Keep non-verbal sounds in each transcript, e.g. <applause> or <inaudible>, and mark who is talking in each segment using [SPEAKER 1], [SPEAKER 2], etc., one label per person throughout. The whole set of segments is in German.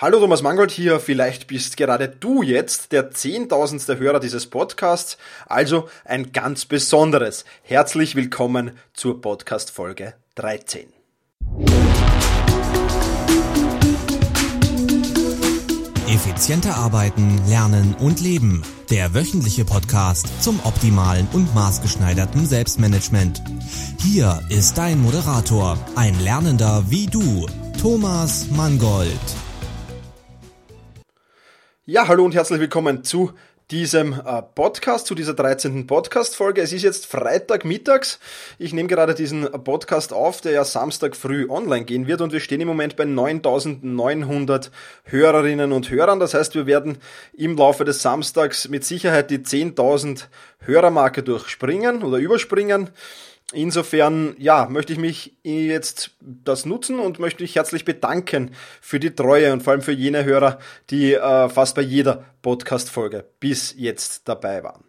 [SPEAKER 1] Hallo Thomas Mangold hier, vielleicht bist gerade du jetzt der zehntausendste Hörer dieses Podcasts, also ein ganz besonderes. Herzlich willkommen zur Podcast Folge 13.
[SPEAKER 2] Effizienter arbeiten, lernen und leben. Der wöchentliche Podcast zum optimalen und maßgeschneiderten Selbstmanagement. Hier ist dein Moderator, ein Lernender wie du, Thomas Mangold.
[SPEAKER 1] Ja, hallo und herzlich willkommen zu diesem äh, Podcast, zu dieser 13. Podcast-Folge. Es ist jetzt Freitag mittags. Ich nehme gerade diesen Podcast auf, der ja Samstag früh online gehen wird und wir stehen im Moment bei 9900 Hörerinnen und Hörern. Das heißt, wir werden im Laufe des Samstags mit Sicherheit die 10.000 Hörermarke durchspringen oder überspringen. Insofern, ja, möchte ich mich jetzt das nutzen und möchte mich herzlich bedanken für die Treue und vor allem für jene Hörer, die äh, fast bei jeder Podcast-Folge bis jetzt dabei waren.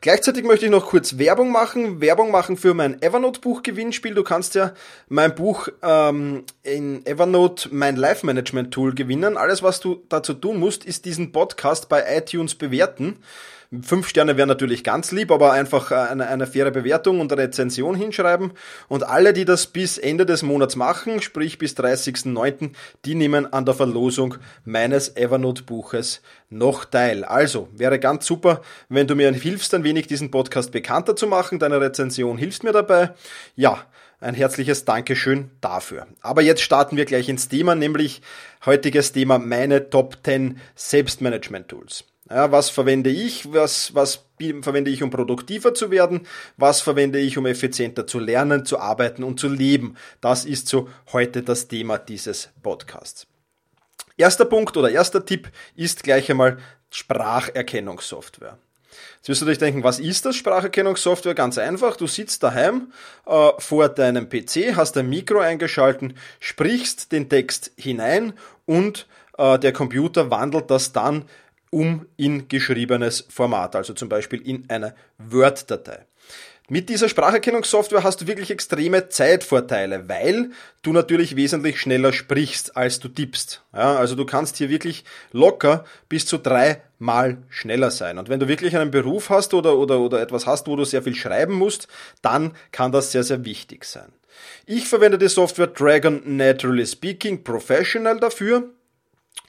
[SPEAKER 1] Gleichzeitig möchte ich noch kurz Werbung machen. Werbung machen für mein Evernote-Buch-Gewinnspiel. Du kannst ja mein Buch ähm, in Evernote, mein Life-Management-Tool, gewinnen. Alles, was du dazu tun musst, ist diesen Podcast bei iTunes bewerten. Fünf Sterne wären natürlich ganz lieb, aber einfach äh, eine, eine faire Bewertung und Rezension hinschreiben. Und alle, die das bis Ende des Monats machen, sprich bis 30.09., die nehmen an der Verlosung meines Evernote-Buches noch teil. Also, wäre ganz super, wenn du mir hilfst, ein wenig diesen Podcast bekannter zu machen. Deine Rezension hilft mir dabei. Ja, ein herzliches Dankeschön dafür. Aber jetzt starten wir gleich ins Thema, nämlich heutiges Thema meine Top 10 Selbstmanagement Tools. Ja, was verwende ich? Was, was verwende ich, um produktiver zu werden? Was verwende ich, um effizienter zu lernen, zu arbeiten und zu leben? Das ist so heute das Thema dieses Podcasts. Erster Punkt oder erster Tipp ist gleich einmal Spracherkennungssoftware. Jetzt wirst du dich denken, was ist das Spracherkennungssoftware? Ganz einfach, du sitzt daheim äh, vor deinem PC, hast ein Mikro eingeschalten, sprichst den Text hinein und äh, der Computer wandelt das dann um in geschriebenes Format, also zum Beispiel in einer Word-Datei. Mit dieser Spracherkennungssoftware hast du wirklich extreme Zeitvorteile, weil du natürlich wesentlich schneller sprichst, als du tippst. Ja, also du kannst hier wirklich locker bis zu dreimal schneller sein. Und wenn du wirklich einen Beruf hast oder, oder, oder etwas hast, wo du sehr viel schreiben musst, dann kann das sehr, sehr wichtig sein. Ich verwende die Software Dragon Naturally Speaking Professional dafür.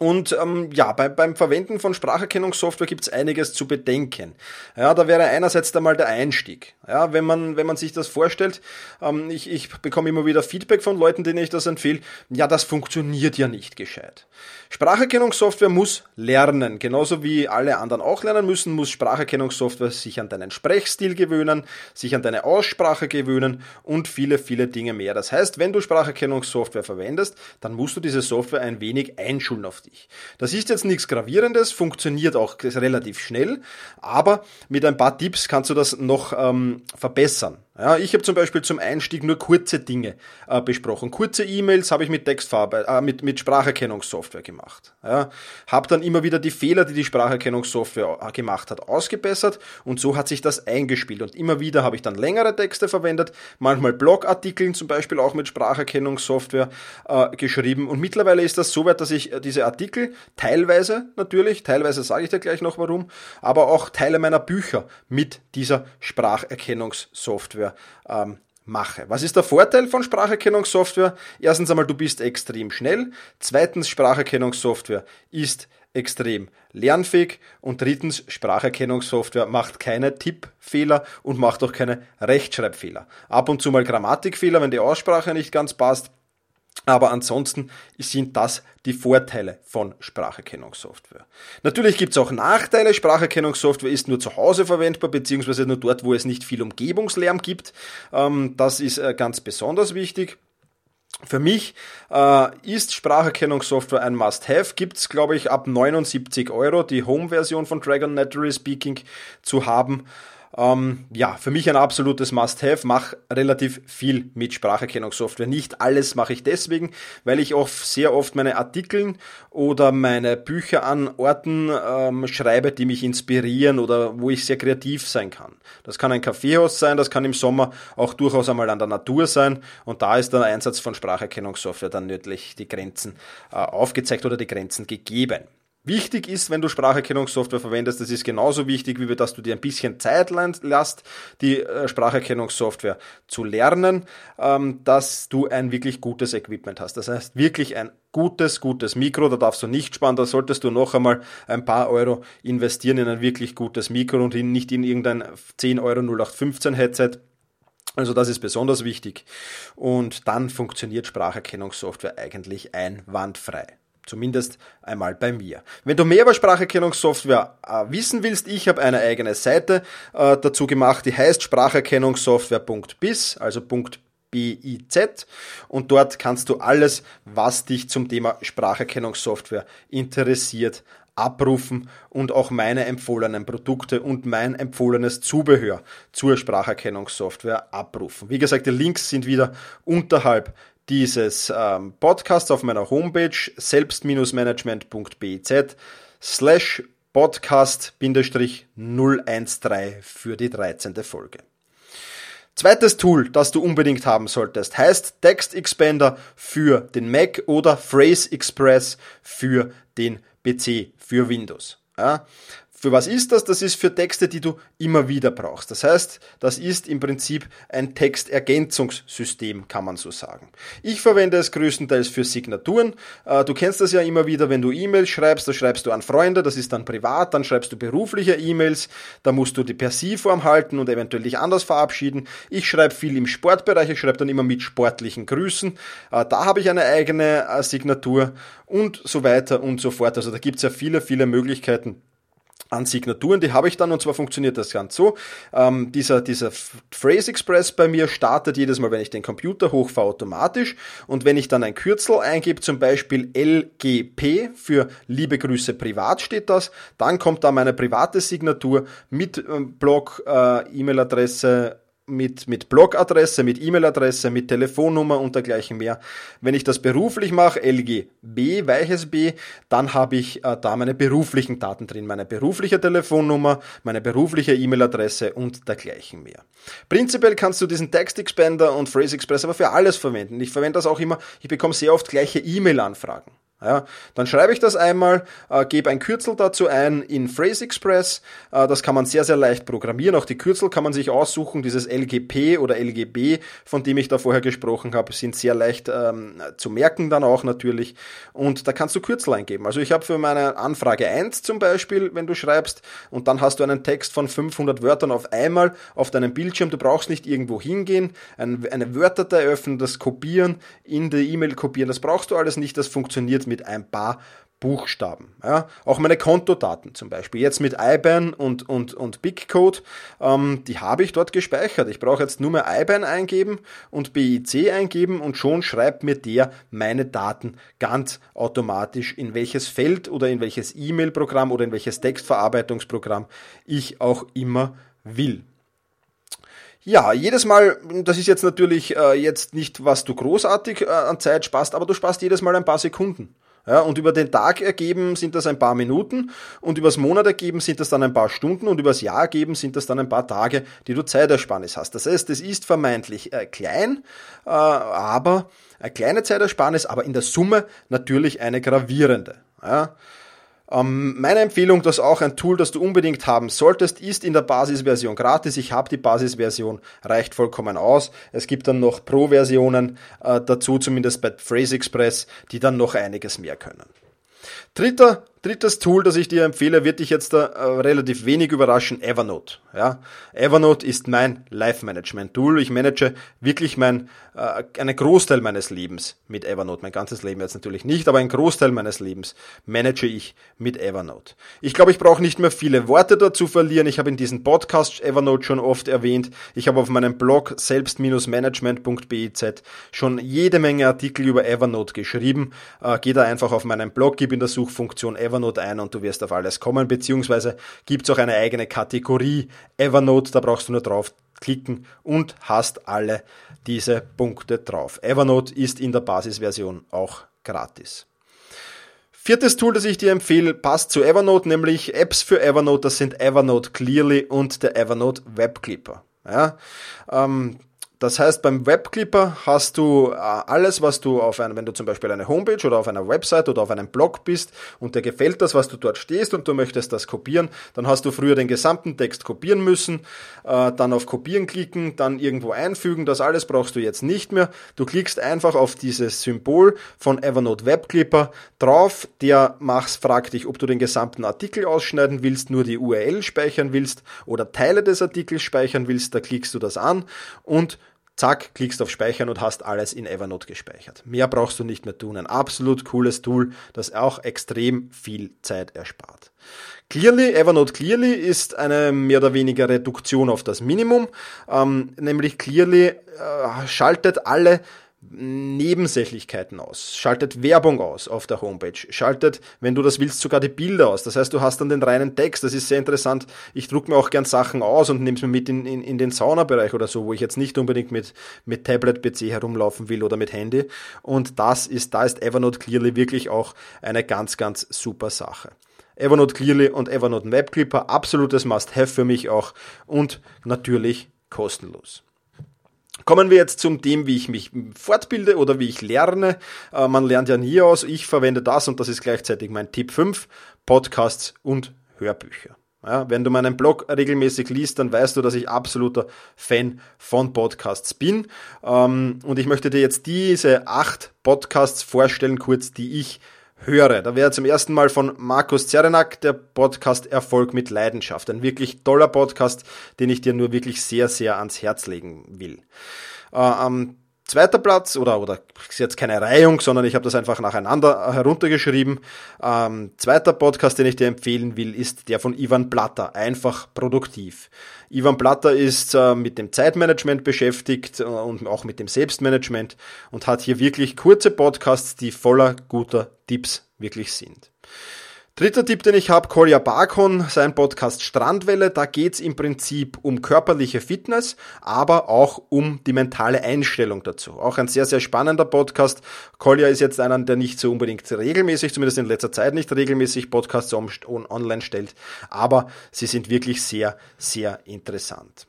[SPEAKER 1] Und ähm, ja, bei, beim Verwenden von Spracherkennungssoftware gibt es einiges zu bedenken. Ja, da wäre einerseits einmal der Einstieg. Ja, wenn man, wenn man sich das vorstellt, ähm, ich, ich bekomme immer wieder Feedback von Leuten, denen ich das empfehle, ja, das funktioniert ja nicht gescheit. Spracherkennungssoftware muss lernen, genauso wie alle anderen auch lernen müssen, muss Spracherkennungssoftware sich an deinen Sprechstil gewöhnen, sich an deine Aussprache gewöhnen und viele, viele Dinge mehr. Das heißt, wenn du Spracherkennungssoftware verwendest, dann musst du diese Software ein wenig einschulen auf dich. Das ist jetzt nichts Gravierendes, funktioniert auch relativ schnell, aber mit ein paar Tipps kannst du das noch ähm, verbessern. Ja, ich habe zum Beispiel zum Einstieg nur kurze Dinge äh, besprochen. Kurze E-Mails habe ich mit Textfarbe, äh, mit, mit Spracherkennungssoftware gemacht. Ja, habe dann immer wieder die Fehler, die die Spracherkennungssoftware äh, gemacht hat, ausgebessert und so hat sich das eingespielt. Und immer wieder habe ich dann längere Texte verwendet, manchmal Blogartikeln zum Beispiel auch mit Spracherkennungssoftware äh, geschrieben. Und mittlerweile ist das so weit, dass ich äh, diese Artikel teilweise natürlich, teilweise sage ich dir gleich noch warum, aber auch Teile meiner Bücher mit dieser Spracherkennungssoftware Software ähm, mache. Was ist der Vorteil von Spracherkennungssoftware? Erstens einmal, du bist extrem schnell. Zweitens, Spracherkennungssoftware ist extrem lernfähig. Und drittens, Spracherkennungssoftware macht keine Tippfehler und macht auch keine Rechtschreibfehler. Ab und zu mal Grammatikfehler, wenn die Aussprache nicht ganz passt. Aber ansonsten sind das die Vorteile von Spracherkennungssoftware. Natürlich gibt es auch Nachteile. Spracherkennungssoftware ist nur zu Hause verwendbar, beziehungsweise nur dort, wo es nicht viel Umgebungslärm gibt. Ähm, das ist äh, ganz besonders wichtig. Für mich äh, ist Spracherkennungssoftware ein Must-Have. Gibt es, glaube ich, ab 79 Euro die Home-Version von Dragon Naturally Speaking zu haben. Ähm, ja, für mich ein absolutes Must-Have. Mach relativ viel mit Spracherkennungssoftware. Nicht alles mache ich deswegen, weil ich oft, sehr oft meine Artikel oder meine Bücher an Orten ähm, schreibe, die mich inspirieren oder wo ich sehr kreativ sein kann. Das kann ein Kaffeehaus sein, das kann im Sommer auch durchaus einmal an der Natur sein und da ist der Einsatz von Spracherkennungssoftware dann nördlich die Grenzen äh, aufgezeigt oder die Grenzen gegeben. Wichtig ist, wenn du Spracherkennungssoftware verwendest, das ist genauso wichtig, wie dass du dir ein bisschen Zeit lässt, die äh, Spracherkennungssoftware zu lernen, ähm, dass du ein wirklich gutes Equipment hast. Das heißt, wirklich ein gutes, gutes Mikro, da darfst du nicht sparen, da solltest du noch einmal ein paar Euro investieren in ein wirklich gutes Mikro und nicht in irgendein 10 Euro 0815 Headset. Also das ist besonders wichtig. Und dann funktioniert Spracherkennungssoftware eigentlich einwandfrei. Zumindest einmal bei mir. Wenn du mehr über Spracherkennungssoftware äh, wissen willst, ich habe eine eigene Seite äh, dazu gemacht, die heißt spracherkennungssoftware.biz, also BIZ und dort kannst du alles, was dich zum Thema Spracherkennungssoftware interessiert, abrufen und auch meine empfohlenen Produkte und mein empfohlenes Zubehör zur Spracherkennungssoftware abrufen. Wie gesagt, die Links sind wieder unterhalb dieses ähm, Podcasts auf meiner Homepage selbst-management.biz slash podcast-013 für die 13. Folge. Zweites Tool, das du unbedingt haben solltest, heißt Text Expander für den Mac oder Phrase Express für den PC, für Windows. Ja, für was ist das? Das ist für Texte, die du immer wieder brauchst. Das heißt, das ist im Prinzip ein Textergänzungssystem, kann man so sagen. Ich verwende es größtenteils für Signaturen. Äh, du kennst das ja immer wieder, wenn du E-Mails schreibst, da schreibst du an Freunde, das ist dann privat, dann schreibst du berufliche E-Mails, da musst du die per Sie-Form halten und eventuell dich anders verabschieden. Ich schreibe viel im Sportbereich, ich schreibe dann immer mit sportlichen Grüßen. Äh, da habe ich eine eigene äh, Signatur und so weiter und so fort. Also da gibt es ja viele, viele Möglichkeiten an Signaturen, die habe ich dann und zwar funktioniert das ganz so. Ähm, dieser, dieser Phrase Express bei mir startet jedes Mal, wenn ich den Computer hochfahre, automatisch und wenn ich dann ein Kürzel eingebe, zum Beispiel LGP für Liebe Grüße privat steht das, dann kommt da meine private Signatur mit ähm, Blog, äh, E-Mail-Adresse, mit, mit Blogadresse, mit E-Mail-Adresse, mit Telefonnummer und dergleichen mehr. Wenn ich das beruflich mache, LGB, weiches B, dann habe ich äh, da meine beruflichen Daten drin, meine berufliche Telefonnummer, meine berufliche E-Mail-Adresse und dergleichen mehr. Prinzipiell kannst du diesen Text Expander und Phrase Express aber für alles verwenden. Ich verwende das auch immer, ich bekomme sehr oft gleiche E-Mail-Anfragen. Ja, dann schreibe ich das einmal, äh, gebe ein Kürzel dazu ein in Phrase Express. Äh, das kann man sehr, sehr leicht programmieren. Auch die Kürzel kann man sich aussuchen. Dieses LGP oder LGB, von dem ich da vorher gesprochen habe, sind sehr leicht ähm, zu merken dann auch natürlich. Und da kannst du Kürzel eingeben. Also ich habe für meine Anfrage 1 zum Beispiel, wenn du schreibst, und dann hast du einen Text von 500 Wörtern auf einmal auf deinem Bildschirm. Du brauchst nicht irgendwo hingehen, eine Wörterdatei öffnen, das kopieren, in die E-Mail kopieren. Das brauchst du alles nicht. Das funktioniert mit ein paar Buchstaben. Ja, auch meine Kontodaten zum Beispiel. Jetzt mit IBAN und, und, und BigCode, ähm, die habe ich dort gespeichert. Ich brauche jetzt nur mehr IBAN eingeben und BIC eingeben und schon schreibt mir der meine Daten ganz automatisch, in welches Feld oder in welches E-Mail-Programm oder in welches Textverarbeitungsprogramm ich auch immer will. Ja, jedes Mal, das ist jetzt natürlich äh, jetzt nicht, was du großartig äh, an Zeit sparst, aber du sparst jedes Mal ein paar Sekunden. Ja, und über den Tag ergeben sind das ein paar Minuten und übers Monat ergeben sind das dann ein paar Stunden und übers Jahr ergeben sind das dann ein paar Tage, die du Zeitersparnis hast. Das heißt, es ist vermeintlich äh, klein, äh, aber eine kleine Zeitersparnis, aber in der Summe natürlich eine gravierende. Ja. Ähm, meine Empfehlung, das auch ein Tool, das du unbedingt haben solltest, ist in der Basisversion gratis. Ich habe die Basisversion, reicht vollkommen aus. Es gibt dann noch Pro-Versionen äh, dazu, zumindest bei Phrase Express, die dann noch einiges mehr können. Dritter Drittes Tool, das ich dir empfehle, wird dich jetzt da, äh, relativ wenig überraschen, Evernote. Ja? Evernote ist mein Life-Management-Tool. Ich manage wirklich mein, äh, einen Großteil meines Lebens mit Evernote. Mein ganzes Leben jetzt natürlich nicht, aber einen Großteil meines Lebens manage ich mit Evernote. Ich glaube, ich brauche nicht mehr viele Worte dazu verlieren. Ich habe in diesem Podcast Evernote schon oft erwähnt. Ich habe auf meinem Blog selbst-management.biz schon jede Menge Artikel über Evernote geschrieben. Äh, geh da einfach auf meinen Blog, gib in der Suchfunktion Evernote ein und du wirst auf alles kommen, beziehungsweise gibt es auch eine eigene Kategorie Evernote, da brauchst du nur drauf klicken und hast alle diese Punkte drauf. Evernote ist in der Basisversion auch gratis. Viertes Tool, das ich dir empfehle, passt zu Evernote, nämlich Apps für Evernote. Das sind Evernote Clearly und der Evernote Web Clipper. Ja, ähm, das heißt, beim Webclipper hast du äh, alles, was du auf einem, wenn du zum Beispiel eine Homepage oder auf einer Website oder auf einem Blog bist und dir gefällt das, was du dort stehst und du möchtest das kopieren, dann hast du früher den gesamten Text kopieren müssen, äh, dann auf Kopieren klicken, dann irgendwo einfügen, das alles brauchst du jetzt nicht mehr. Du klickst einfach auf dieses Symbol von Evernote Webclipper drauf, der machst, fragt dich, ob du den gesamten Artikel ausschneiden willst, nur die URL speichern willst oder Teile des Artikels speichern willst, da klickst du das an und Zack, klickst auf Speichern und hast alles in Evernote gespeichert. Mehr brauchst du nicht mehr tun. Ein absolut cooles Tool, das auch extrem viel Zeit erspart. Clearly, Evernote Clearly ist eine mehr oder weniger Reduktion auf das Minimum, ähm, nämlich Clearly äh, schaltet alle Nebensächlichkeiten aus, schaltet Werbung aus auf der Homepage, schaltet, wenn du das willst, sogar die Bilder aus. Das heißt, du hast dann den reinen Text. Das ist sehr interessant. Ich druck mir auch gern Sachen aus und nehme es mir mit in, in, in den Saunabereich oder so, wo ich jetzt nicht unbedingt mit, mit Tablet, PC herumlaufen will oder mit Handy. Und das ist, da ist Evernote Clearly wirklich auch eine ganz, ganz super Sache. Evernote Clearly und Evernote Web Clipper, absolutes Must-Have für mich auch und natürlich kostenlos. Kommen wir jetzt zum dem, wie ich mich fortbilde oder wie ich lerne. Äh, man lernt ja nie aus. Ich verwende das und das ist gleichzeitig mein Tipp 5, Podcasts und Hörbücher. Ja, wenn du meinen Blog regelmäßig liest, dann weißt du, dass ich absoluter Fan von Podcasts bin. Ähm, und ich möchte dir jetzt diese acht Podcasts vorstellen, kurz, die ich höre. Da wäre zum ersten Mal von Markus Zerenak der Podcast Erfolg mit Leidenschaft. Ein wirklich toller Podcast, den ich dir nur wirklich sehr, sehr ans Herz legen will. Äh, am Zweiter Platz, oder, oder ist jetzt keine Reihung, sondern ich habe das einfach nacheinander heruntergeschrieben. Ähm, zweiter Podcast, den ich dir empfehlen will, ist der von Ivan Platter, einfach produktiv. Ivan Platter ist äh, mit dem Zeitmanagement beschäftigt äh, und auch mit dem Selbstmanagement und hat hier wirklich kurze Podcasts, die voller guter Tipps wirklich sind. Dritter Tipp, den ich habe, Kolja Barkon, sein Podcast Strandwelle. Da geht's im Prinzip um körperliche Fitness, aber auch um die mentale Einstellung dazu. Auch ein sehr, sehr spannender Podcast. Kolja ist jetzt einer, der nicht so unbedingt regelmäßig, zumindest in letzter Zeit nicht regelmäßig Podcasts online stellt, aber sie sind wirklich sehr, sehr interessant.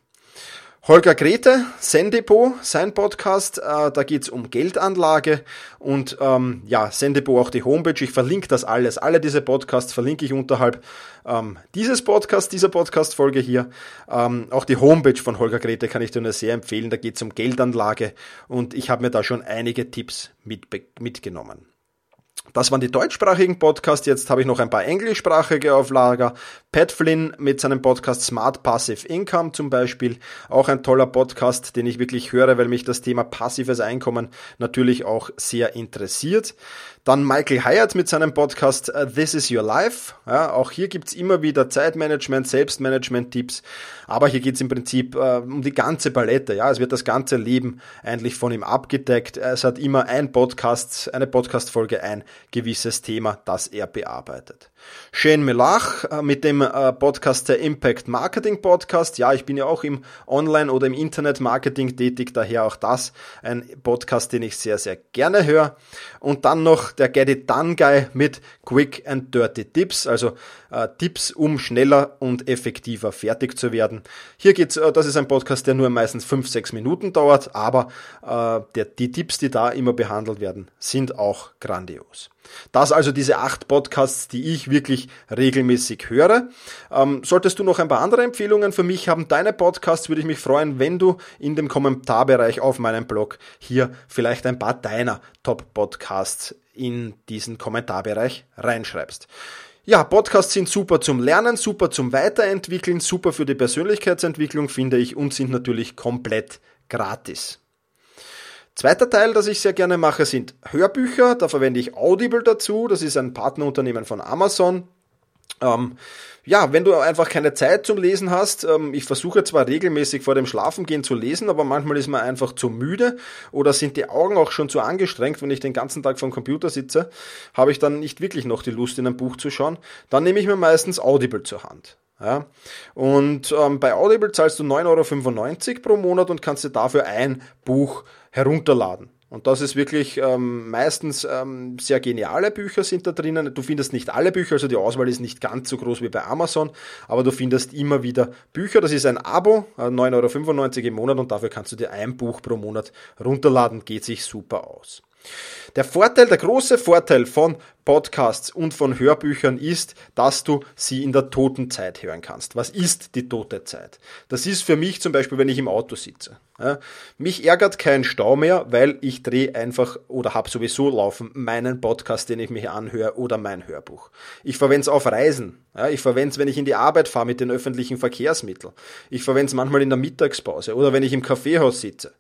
[SPEAKER 1] Holger Grete, Sendepot, sein Podcast, äh, da geht's um Geldanlage und ähm, ja, Sendepot auch die Homepage. Ich verlinke das alles. Alle diese Podcasts verlinke ich unterhalb ähm, dieses Podcast, dieser Podcast-Folge hier. Ähm, auch die Homepage von Holger Grete kann ich dir nur sehr empfehlen. Da geht's um Geldanlage und ich habe mir da schon einige Tipps mit, mitgenommen. Das waren die deutschsprachigen Podcasts. Jetzt habe ich noch ein paar englischsprachige auf Lager. Pat Flynn mit seinem Podcast Smart Passive Income zum Beispiel. Auch ein toller Podcast, den ich wirklich höre, weil mich das Thema passives Einkommen natürlich auch sehr interessiert. Dann Michael Hyatt mit seinem Podcast uh, This is Your Life. Ja, auch hier gibt's immer wieder Zeitmanagement, Selbstmanagement-Tipps. Aber hier geht's im Prinzip uh, um die ganze Palette. Ja, es wird das ganze Leben eigentlich von ihm abgedeckt. Es hat immer ein Podcast, eine Podcast-Folge, ein gewisses Thema, das er bearbeitet. Shane Melach äh, mit dem äh, Podcast der Impact Marketing Podcast. Ja, ich bin ja auch im Online- oder im Internet-Marketing tätig, daher auch das ein Podcast, den ich sehr, sehr gerne höre. Und dann noch der Get It Done Guy mit Quick and Dirty Tips, also äh, Tipps, um schneller und effektiver fertig zu werden. Hier geht's, äh, das ist ein Podcast, der nur meistens fünf, sechs Minuten dauert, aber äh, der, die Tipps, die da immer behandelt werden, sind auch grandios. Das also diese acht Podcasts, die ich wirklich regelmäßig höre. Ähm, solltest du noch ein paar andere Empfehlungen für mich haben, deine Podcasts, würde ich mich freuen, wenn du in dem Kommentarbereich auf meinem Blog hier vielleicht ein paar deiner Top-Podcasts in diesen Kommentarbereich reinschreibst. Ja, Podcasts sind super zum Lernen, super zum Weiterentwickeln, super für die Persönlichkeitsentwicklung, finde ich, und sind natürlich komplett gratis. Zweiter Teil, das ich sehr gerne mache, sind Hörbücher. Da verwende ich Audible dazu. Das ist ein Partnerunternehmen von Amazon. Ähm, ja, wenn du einfach keine Zeit zum Lesen hast, ähm, ich versuche zwar regelmäßig vor dem Schlafengehen zu lesen, aber manchmal ist man einfach zu müde oder sind die Augen auch schon zu angestrengt, wenn ich den ganzen Tag vom Computer sitze, habe ich dann nicht wirklich noch die Lust in ein Buch zu schauen, dann nehme ich mir meistens Audible zur Hand. Ja? Und ähm, bei Audible zahlst du 9,95 Euro pro Monat und kannst dir dafür ein Buch herunterladen. Und das ist wirklich ähm, meistens ähm, sehr geniale Bücher sind da drinnen. Du findest nicht alle Bücher, also die Auswahl ist nicht ganz so groß wie bei Amazon, aber du findest immer wieder Bücher. Das ist ein Abo, 9,95 äh, Euro im Monat und dafür kannst du dir ein Buch pro Monat runterladen. Geht sich super aus. Der Vorteil, der große Vorteil von Podcasts und von Hörbüchern ist, dass du sie in der toten Zeit hören kannst. Was ist die tote Zeit? Das ist für mich zum Beispiel, wenn ich im Auto sitze. Mich ärgert kein Stau mehr, weil ich drehe einfach oder habe sowieso laufen meinen Podcast, den ich mir anhöre oder mein Hörbuch. Ich verwende es auf Reisen. Ich verwende es, wenn ich in die Arbeit fahre mit den öffentlichen Verkehrsmitteln. Ich verwende es manchmal in der Mittagspause oder wenn ich im Kaffeehaus sitze.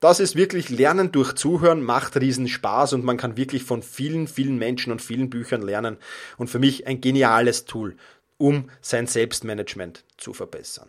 [SPEAKER 1] Das ist wirklich Lernen durch Zuhören, macht riesen Spaß und man kann wirklich von vielen, vielen Menschen und vielen Büchern lernen. Und für mich ein geniales Tool, um sein Selbstmanagement zu verbessern.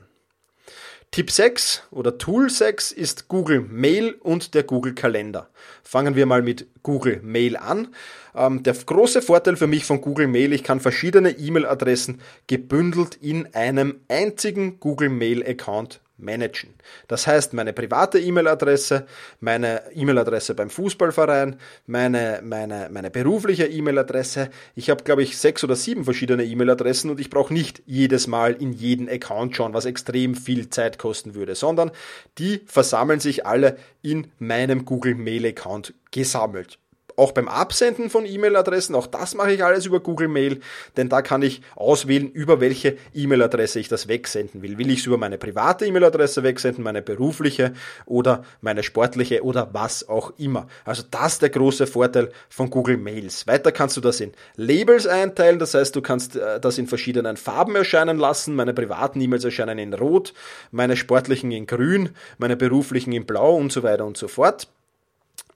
[SPEAKER 1] Tipp 6 oder Tool 6 ist Google Mail und der Google Kalender. Fangen wir mal mit Google Mail an. Ähm, der große Vorteil für mich von Google Mail, ich kann verschiedene E-Mail-Adressen gebündelt in einem einzigen Google Mail Account managen. Das heißt, meine private E-Mail-Adresse, meine E-Mail-Adresse beim Fußballverein, meine, meine, meine berufliche E-Mail-Adresse. Ich habe, glaube ich, sechs oder sieben verschiedene E-Mail-Adressen und ich brauche nicht jedes Mal in jeden Account schauen, was extrem viel Zeit kosten würde, sondern die versammeln sich alle in meinem Google Mail-Account gesammelt auch beim Absenden von E-Mail-Adressen, auch das mache ich alles über Google Mail, denn da kann ich auswählen, über welche E-Mail-Adresse ich das wegsenden will. Will ich es über meine private E-Mail-Adresse wegsenden, meine berufliche oder meine sportliche oder was auch immer. Also das ist der große Vorteil von Google Mails. Weiter kannst du das in Labels einteilen, das heißt, du kannst äh, das in verschiedenen Farben erscheinen lassen. Meine privaten E-Mails erscheinen in Rot, meine sportlichen in Grün, meine beruflichen in Blau und so weiter und so fort.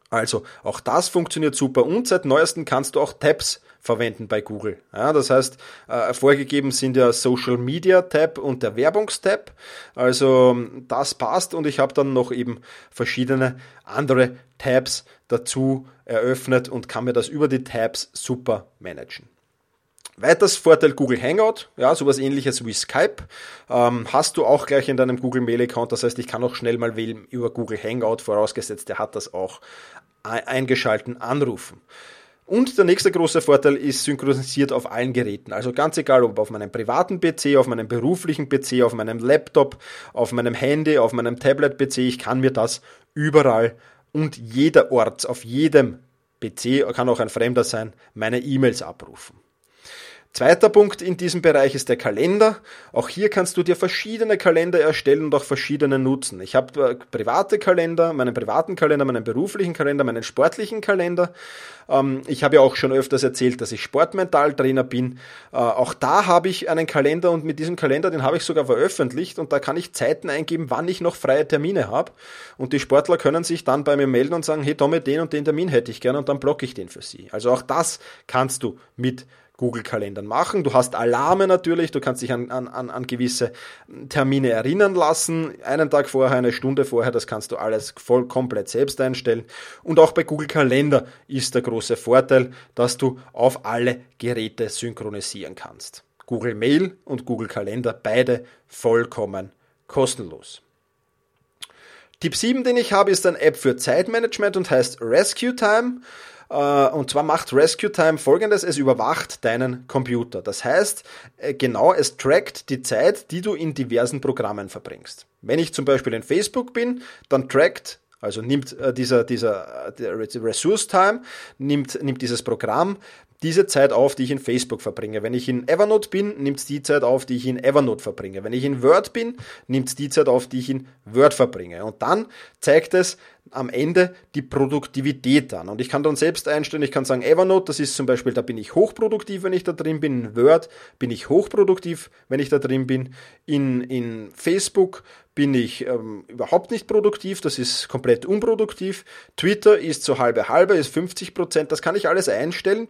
[SPEAKER 1] Also auch das funktioniert super und seit neuestem kannst du auch Tabs verwenden bei Google. Ja, das heißt, äh, vorgegeben sind der Social Media Tab und der Werbungstab. Also das passt und ich habe dann noch eben verschiedene andere Tabs dazu eröffnet und kann mir das über die Tabs super managen. Weiters Vorteil Google Hangout, ja, sowas ähnliches wie Skype, ähm, hast du auch gleich in deinem Google Mail Account. Das heißt, ich kann auch schnell mal wählen über Google Hangout, vorausgesetzt, der hat das auch eingeschalten anrufen. Und der nächste große Vorteil ist synchronisiert auf allen Geräten. Also ganz egal, ob auf meinem privaten PC, auf meinem beruflichen PC, auf meinem Laptop, auf meinem Handy, auf meinem Tablet-PC, ich kann mir das überall und jederorts, auf jedem PC, kann auch ein Fremder sein, meine E-Mails abrufen. Zweiter Punkt in diesem Bereich ist der Kalender. Auch hier kannst du dir verschiedene Kalender erstellen und auch verschiedene nutzen. Ich habe äh, private Kalender, meinen privaten Kalender, meinen beruflichen Kalender, meinen sportlichen Kalender. Ähm, ich habe ja auch schon öfters erzählt, dass ich Sportmentaltrainer bin. Äh, auch da habe ich einen Kalender und mit diesem Kalender, den habe ich sogar veröffentlicht und da kann ich Zeiten eingeben, wann ich noch freie Termine habe. Und die Sportler können sich dann bei mir melden und sagen, hey Tommy, den und den Termin hätte ich gerne und dann blocke ich den für sie. Also auch das kannst du mit Google-Kalendern machen. Du hast Alarme natürlich, du kannst dich an, an, an gewisse Termine erinnern lassen, einen Tag vorher, eine Stunde vorher, das kannst du alles voll komplett selbst einstellen. Und auch bei Google Kalender ist der große Vorteil, dass du auf alle Geräte synchronisieren kannst. Google Mail und Google Kalender, beide vollkommen kostenlos. Tipp 7, den ich habe, ist eine App für Zeitmanagement und heißt Rescue Time. Äh, und zwar macht Rescue Time folgendes, es überwacht deinen Computer. Das heißt, äh, genau, es trackt die Zeit, die du in diversen Programmen verbringst. Wenn ich zum Beispiel in Facebook bin, dann trackt also nimmt äh, dieser, dieser Resource Time, nimmt, nimmt dieses Programm diese Zeit auf, die ich in Facebook verbringe. Wenn ich in Evernote bin, nimmt die Zeit auf, die ich in Evernote verbringe. Wenn ich in Word bin, nimmt die Zeit auf, die ich in Word verbringe. Und dann zeigt es am Ende die Produktivität an. Und ich kann dann selbst einstellen, ich kann sagen, Evernote, das ist zum Beispiel, da bin ich hochproduktiv, wenn ich da drin bin. In Word bin ich hochproduktiv, wenn ich da drin bin. In, in Facebook bin ich ähm, überhaupt nicht produktiv, das ist komplett unproduktiv. Twitter ist so halbe halbe, ist 50 Prozent, das kann ich alles einstellen.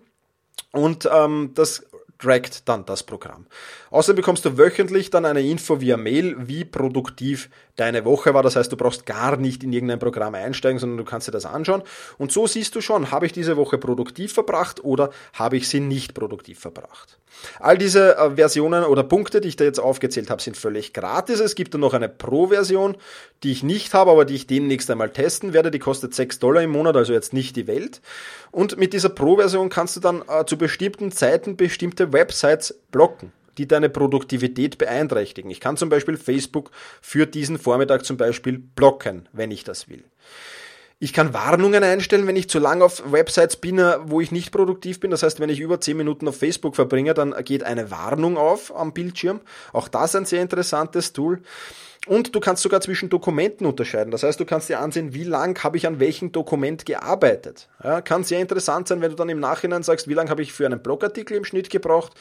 [SPEAKER 1] Und ähm, das trackt dann das Programm. Außerdem bekommst du wöchentlich dann eine Info via Mail, wie produktiv deine Woche war. Das heißt, du brauchst gar nicht in irgendein Programm einsteigen, sondern du kannst dir das anschauen. Und so siehst du schon, habe ich diese Woche produktiv verbracht oder habe ich sie nicht produktiv verbracht. All diese äh, Versionen oder Punkte, die ich da jetzt aufgezählt habe, sind völlig gratis. Es gibt dann noch eine Pro-Version, die ich nicht habe, aber die ich demnächst einmal testen werde. Die kostet 6 Dollar im Monat, also jetzt nicht die Welt. Und mit dieser Pro-Version kannst du dann äh, zu bestimmten Zeiten bestimmte Websites blocken die deine Produktivität beeinträchtigen. Ich kann zum Beispiel Facebook für diesen Vormittag zum Beispiel blocken, wenn ich das will. Ich kann Warnungen einstellen, wenn ich zu lange auf Websites bin, äh, wo ich nicht produktiv bin. Das heißt, wenn ich über 10 Minuten auf Facebook verbringe, dann geht eine Warnung auf am Bildschirm. Auch das ein sehr interessantes Tool. Und du kannst sogar zwischen Dokumenten unterscheiden. Das heißt, du kannst dir ansehen, wie lang habe ich an welchem Dokument gearbeitet. Ja, kann sehr interessant sein, wenn du dann im Nachhinein sagst, wie lange habe ich für einen Blogartikel im Schnitt gebraucht,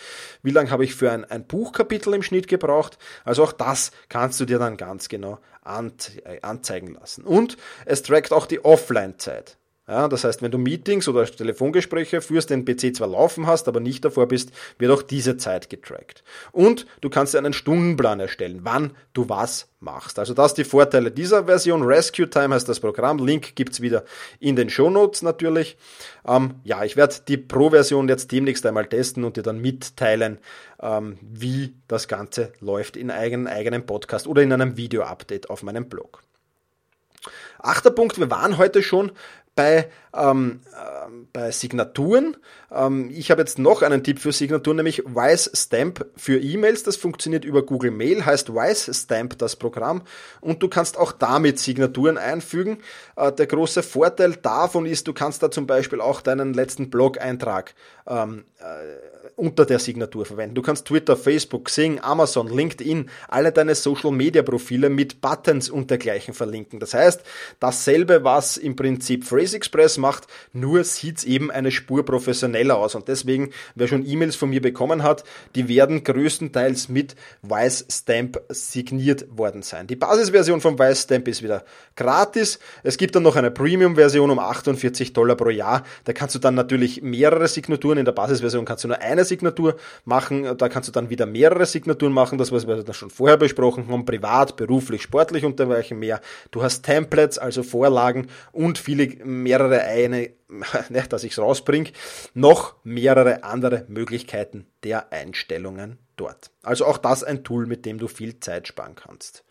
[SPEAKER 1] wie lange habe ich für ein, ein Buchkapitel im Schnitt gebraucht. Also auch das kannst du dir dann ganz genau äh, anzeigen lassen. Und es trackt auch die Offline-Zeit. Ja, das heißt, wenn du Meetings oder Telefongespräche führst, den PC zwar laufen hast, aber nicht davor bist, wird auch diese Zeit getrackt. Und du kannst dir einen Stundenplan erstellen, wann du was machst. Also das die Vorteile dieser Version. Rescue Time heißt das Programm. Link gibt's wieder in den Show Notes natürlich. Ähm, ja, ich werde die Pro-Version jetzt demnächst einmal testen und dir dann mitteilen, ähm, wie das Ganze läuft in einem eigenen Podcast oder in einem Video-Update auf meinem Blog. Achter Punkt, wir waren heute schon bei, ähm, äh, bei Signaturen. Ähm, ich habe jetzt noch einen Tipp für Signaturen, nämlich Wise Stamp für E-Mails. Das funktioniert über Google Mail, heißt Wise Stamp das Programm. Und du kannst auch damit Signaturen einfügen. Äh, der große Vorteil davon ist, du kannst da zum Beispiel auch deinen letzten Blog-Eintrag ähm, äh, unter der Signatur verwenden. Du kannst Twitter, Facebook, Sing, Amazon, LinkedIn, alle deine Social Media Profile mit Buttons und dergleichen verlinken. Das heißt, dasselbe, was im Prinzip Phrase Express macht, nur sieht's eben eine Spur professioneller aus. Und deswegen, wer schon E-Mails von mir bekommen hat, die werden größtenteils mit Wise Stamp signiert worden sein. Die Basisversion von Wise Stamp ist wieder gratis. Es gibt dann noch eine Premium-Version um 48 Dollar pro Jahr. Da kannst du dann natürlich mehrere Signaturen. In der Basisversion kannst du nur eine Signatur machen. Da kannst du dann wieder mehrere Signaturen machen. Das, was wir da schon vorher besprochen haben. Privat, beruflich, sportlich und dergleichen mehr. Du hast Templates, also Vorlagen und viele mehrere eine, <laughs> ne, dass ich es rausbringe, noch mehrere andere Möglichkeiten der Einstellungen dort. Also auch das ein Tool, mit dem du viel Zeit sparen kannst.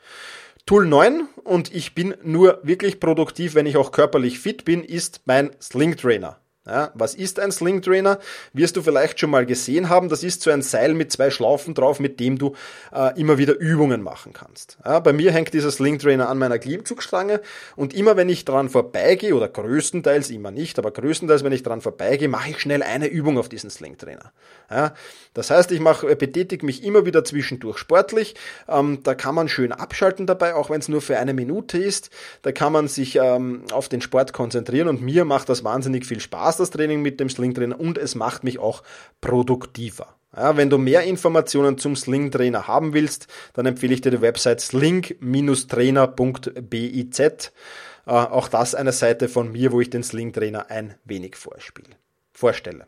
[SPEAKER 1] Tool 9 und ich bin nur wirklich produktiv, wenn ich auch körperlich fit bin, ist mein Sling Trainer. Ja, was ist ein Sling Trainer? Wirst du vielleicht schon mal gesehen haben. Das ist so ein Seil mit zwei Schlaufen drauf, mit dem du äh, immer wieder Übungen machen kannst. Ja, bei mir hängt dieser Sling Trainer an meiner Klimmzugstange und immer wenn ich dran vorbeigehe, oder größtenteils immer nicht, aber größtenteils wenn ich dran vorbeigehe, mache ich schnell eine Übung auf diesen Sling Trainer. Ja, das heißt, ich mache, äh, betätige mich immer wieder zwischendurch sportlich. Ähm, da kann man schön abschalten dabei, auch wenn es nur für eine Minute ist. Da kann man sich ähm, auf den Sport konzentrieren und mir macht das wahnsinnig viel Spaß Das Training mit dem Sling Trainer und es macht mich auch produktiver. Ja, wenn du mehr Informationen zum Sling Trainer haben willst, dann empfehle ich dir die Website sling-trainer.biz. Äh, auch das eine Seite von mir, wo ich den Sling Trainer ein wenig vorspiele, vorstelle.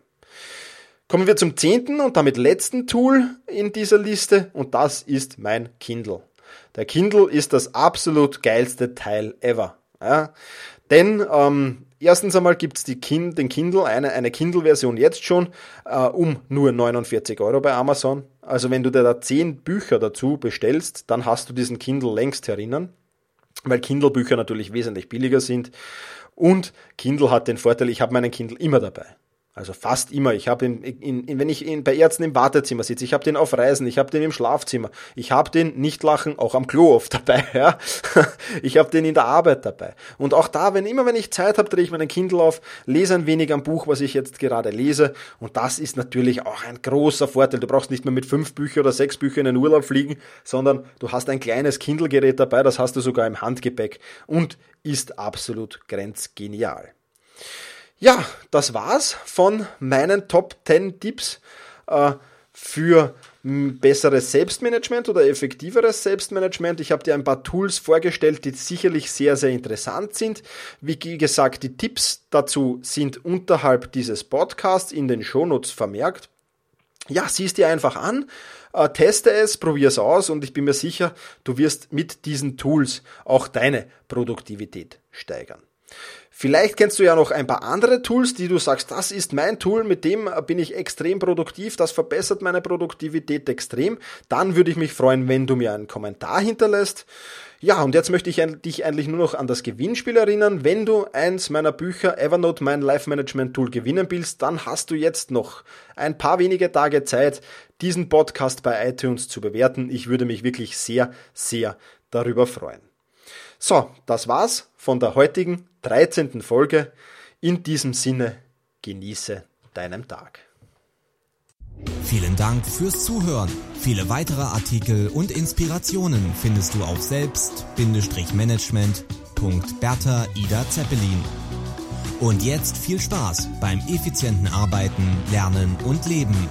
[SPEAKER 1] Kommen wir zum zehnten und damit letzten Tool in dieser Liste und das ist mein Kindle. Der Kindle ist das absolut geilste Teil ever. Ja, denn ähm, erstens einmal gibt's die kind, den Kindle, eine, eine Kindle-Version jetzt schon äh, um nur 49 Euro bei Amazon. Also wenn du dir da 10 Bücher dazu bestellst, dann hast du diesen Kindle längst herinnen, weil Kindle-Bücher natürlich wesentlich billiger sind. Und Kindle hat den Vorteil, ich habe meinen Kindle immer dabei. Also fast immer. Ich habe ihn, in, wenn ich in, bei Ärzten im Wartezimmer sitze, ich habe den auf Reisen, ich habe den im Schlafzimmer, ich habe den nicht lachen, auch am Klo oft <laughs> dabei. Ja? Ich habe den in der Arbeit dabei. Und auch da, wenn immer wenn ich Zeit habe, drehe ich meinen Kindle auf, lese ein wenig am Buch, was ich jetzt gerade lese. Und das ist natürlich auch ein großer Vorteil. Du brauchst nicht mehr mit fünf Büchern oder sechs Büchern in den Urlaub fliegen, sondern du hast ein kleines Kindle-Gerät dabei, das hast du sogar im Handgepäck und ist absolut grenzgenial. Ja, das war's von meinen Top 10 Tipps äh, für besseres Selbstmanagement oder effektiveres Selbstmanagement. Ich habe dir ein paar Tools vorgestellt, die sicherlich sehr, sehr interessant sind. Wie gesagt, die Tipps dazu sind unterhalb dieses Podcasts in den Shownotes vermerkt. ja, siehst dir einfach an, äh, teste es, probier es aus und ich bin mir sicher, du wirst mit diesen Tools auch deine Produktivität steigern. Vielleicht kennst du ja noch ein paar andere Tools, die du sagst, das ist mein Tool, mit dem bin ich extrem produktiv, das verbessert meine Produktivität extrem. Dann würde ich mich freuen, wenn du mir einen Kommentar hinterlässt. Ja, und jetzt möchte ich dich eigentlich nur noch an das Gewinnspiel erinnern. Wenn du eins meiner Bücher Evernote, mein Life Management Tool, gewinnen willst, dann hast du jetzt noch ein paar wenige Tage Zeit, diesen Podcast bei iTunes zu bewerten. Ich würde mich wirklich sehr, sehr darüber freuen. So, das war's von der heutigen 13. Folge. In diesem Sinne, genieße deinen Tag.
[SPEAKER 2] Vielen Dank fürs Zuhören. Viele weitere Artikel und Inspirationen findest du auf selbst-management.bertha Ida Zeppelin. Und jetzt viel Spaß beim effizienten Arbeiten, Lernen und Leben.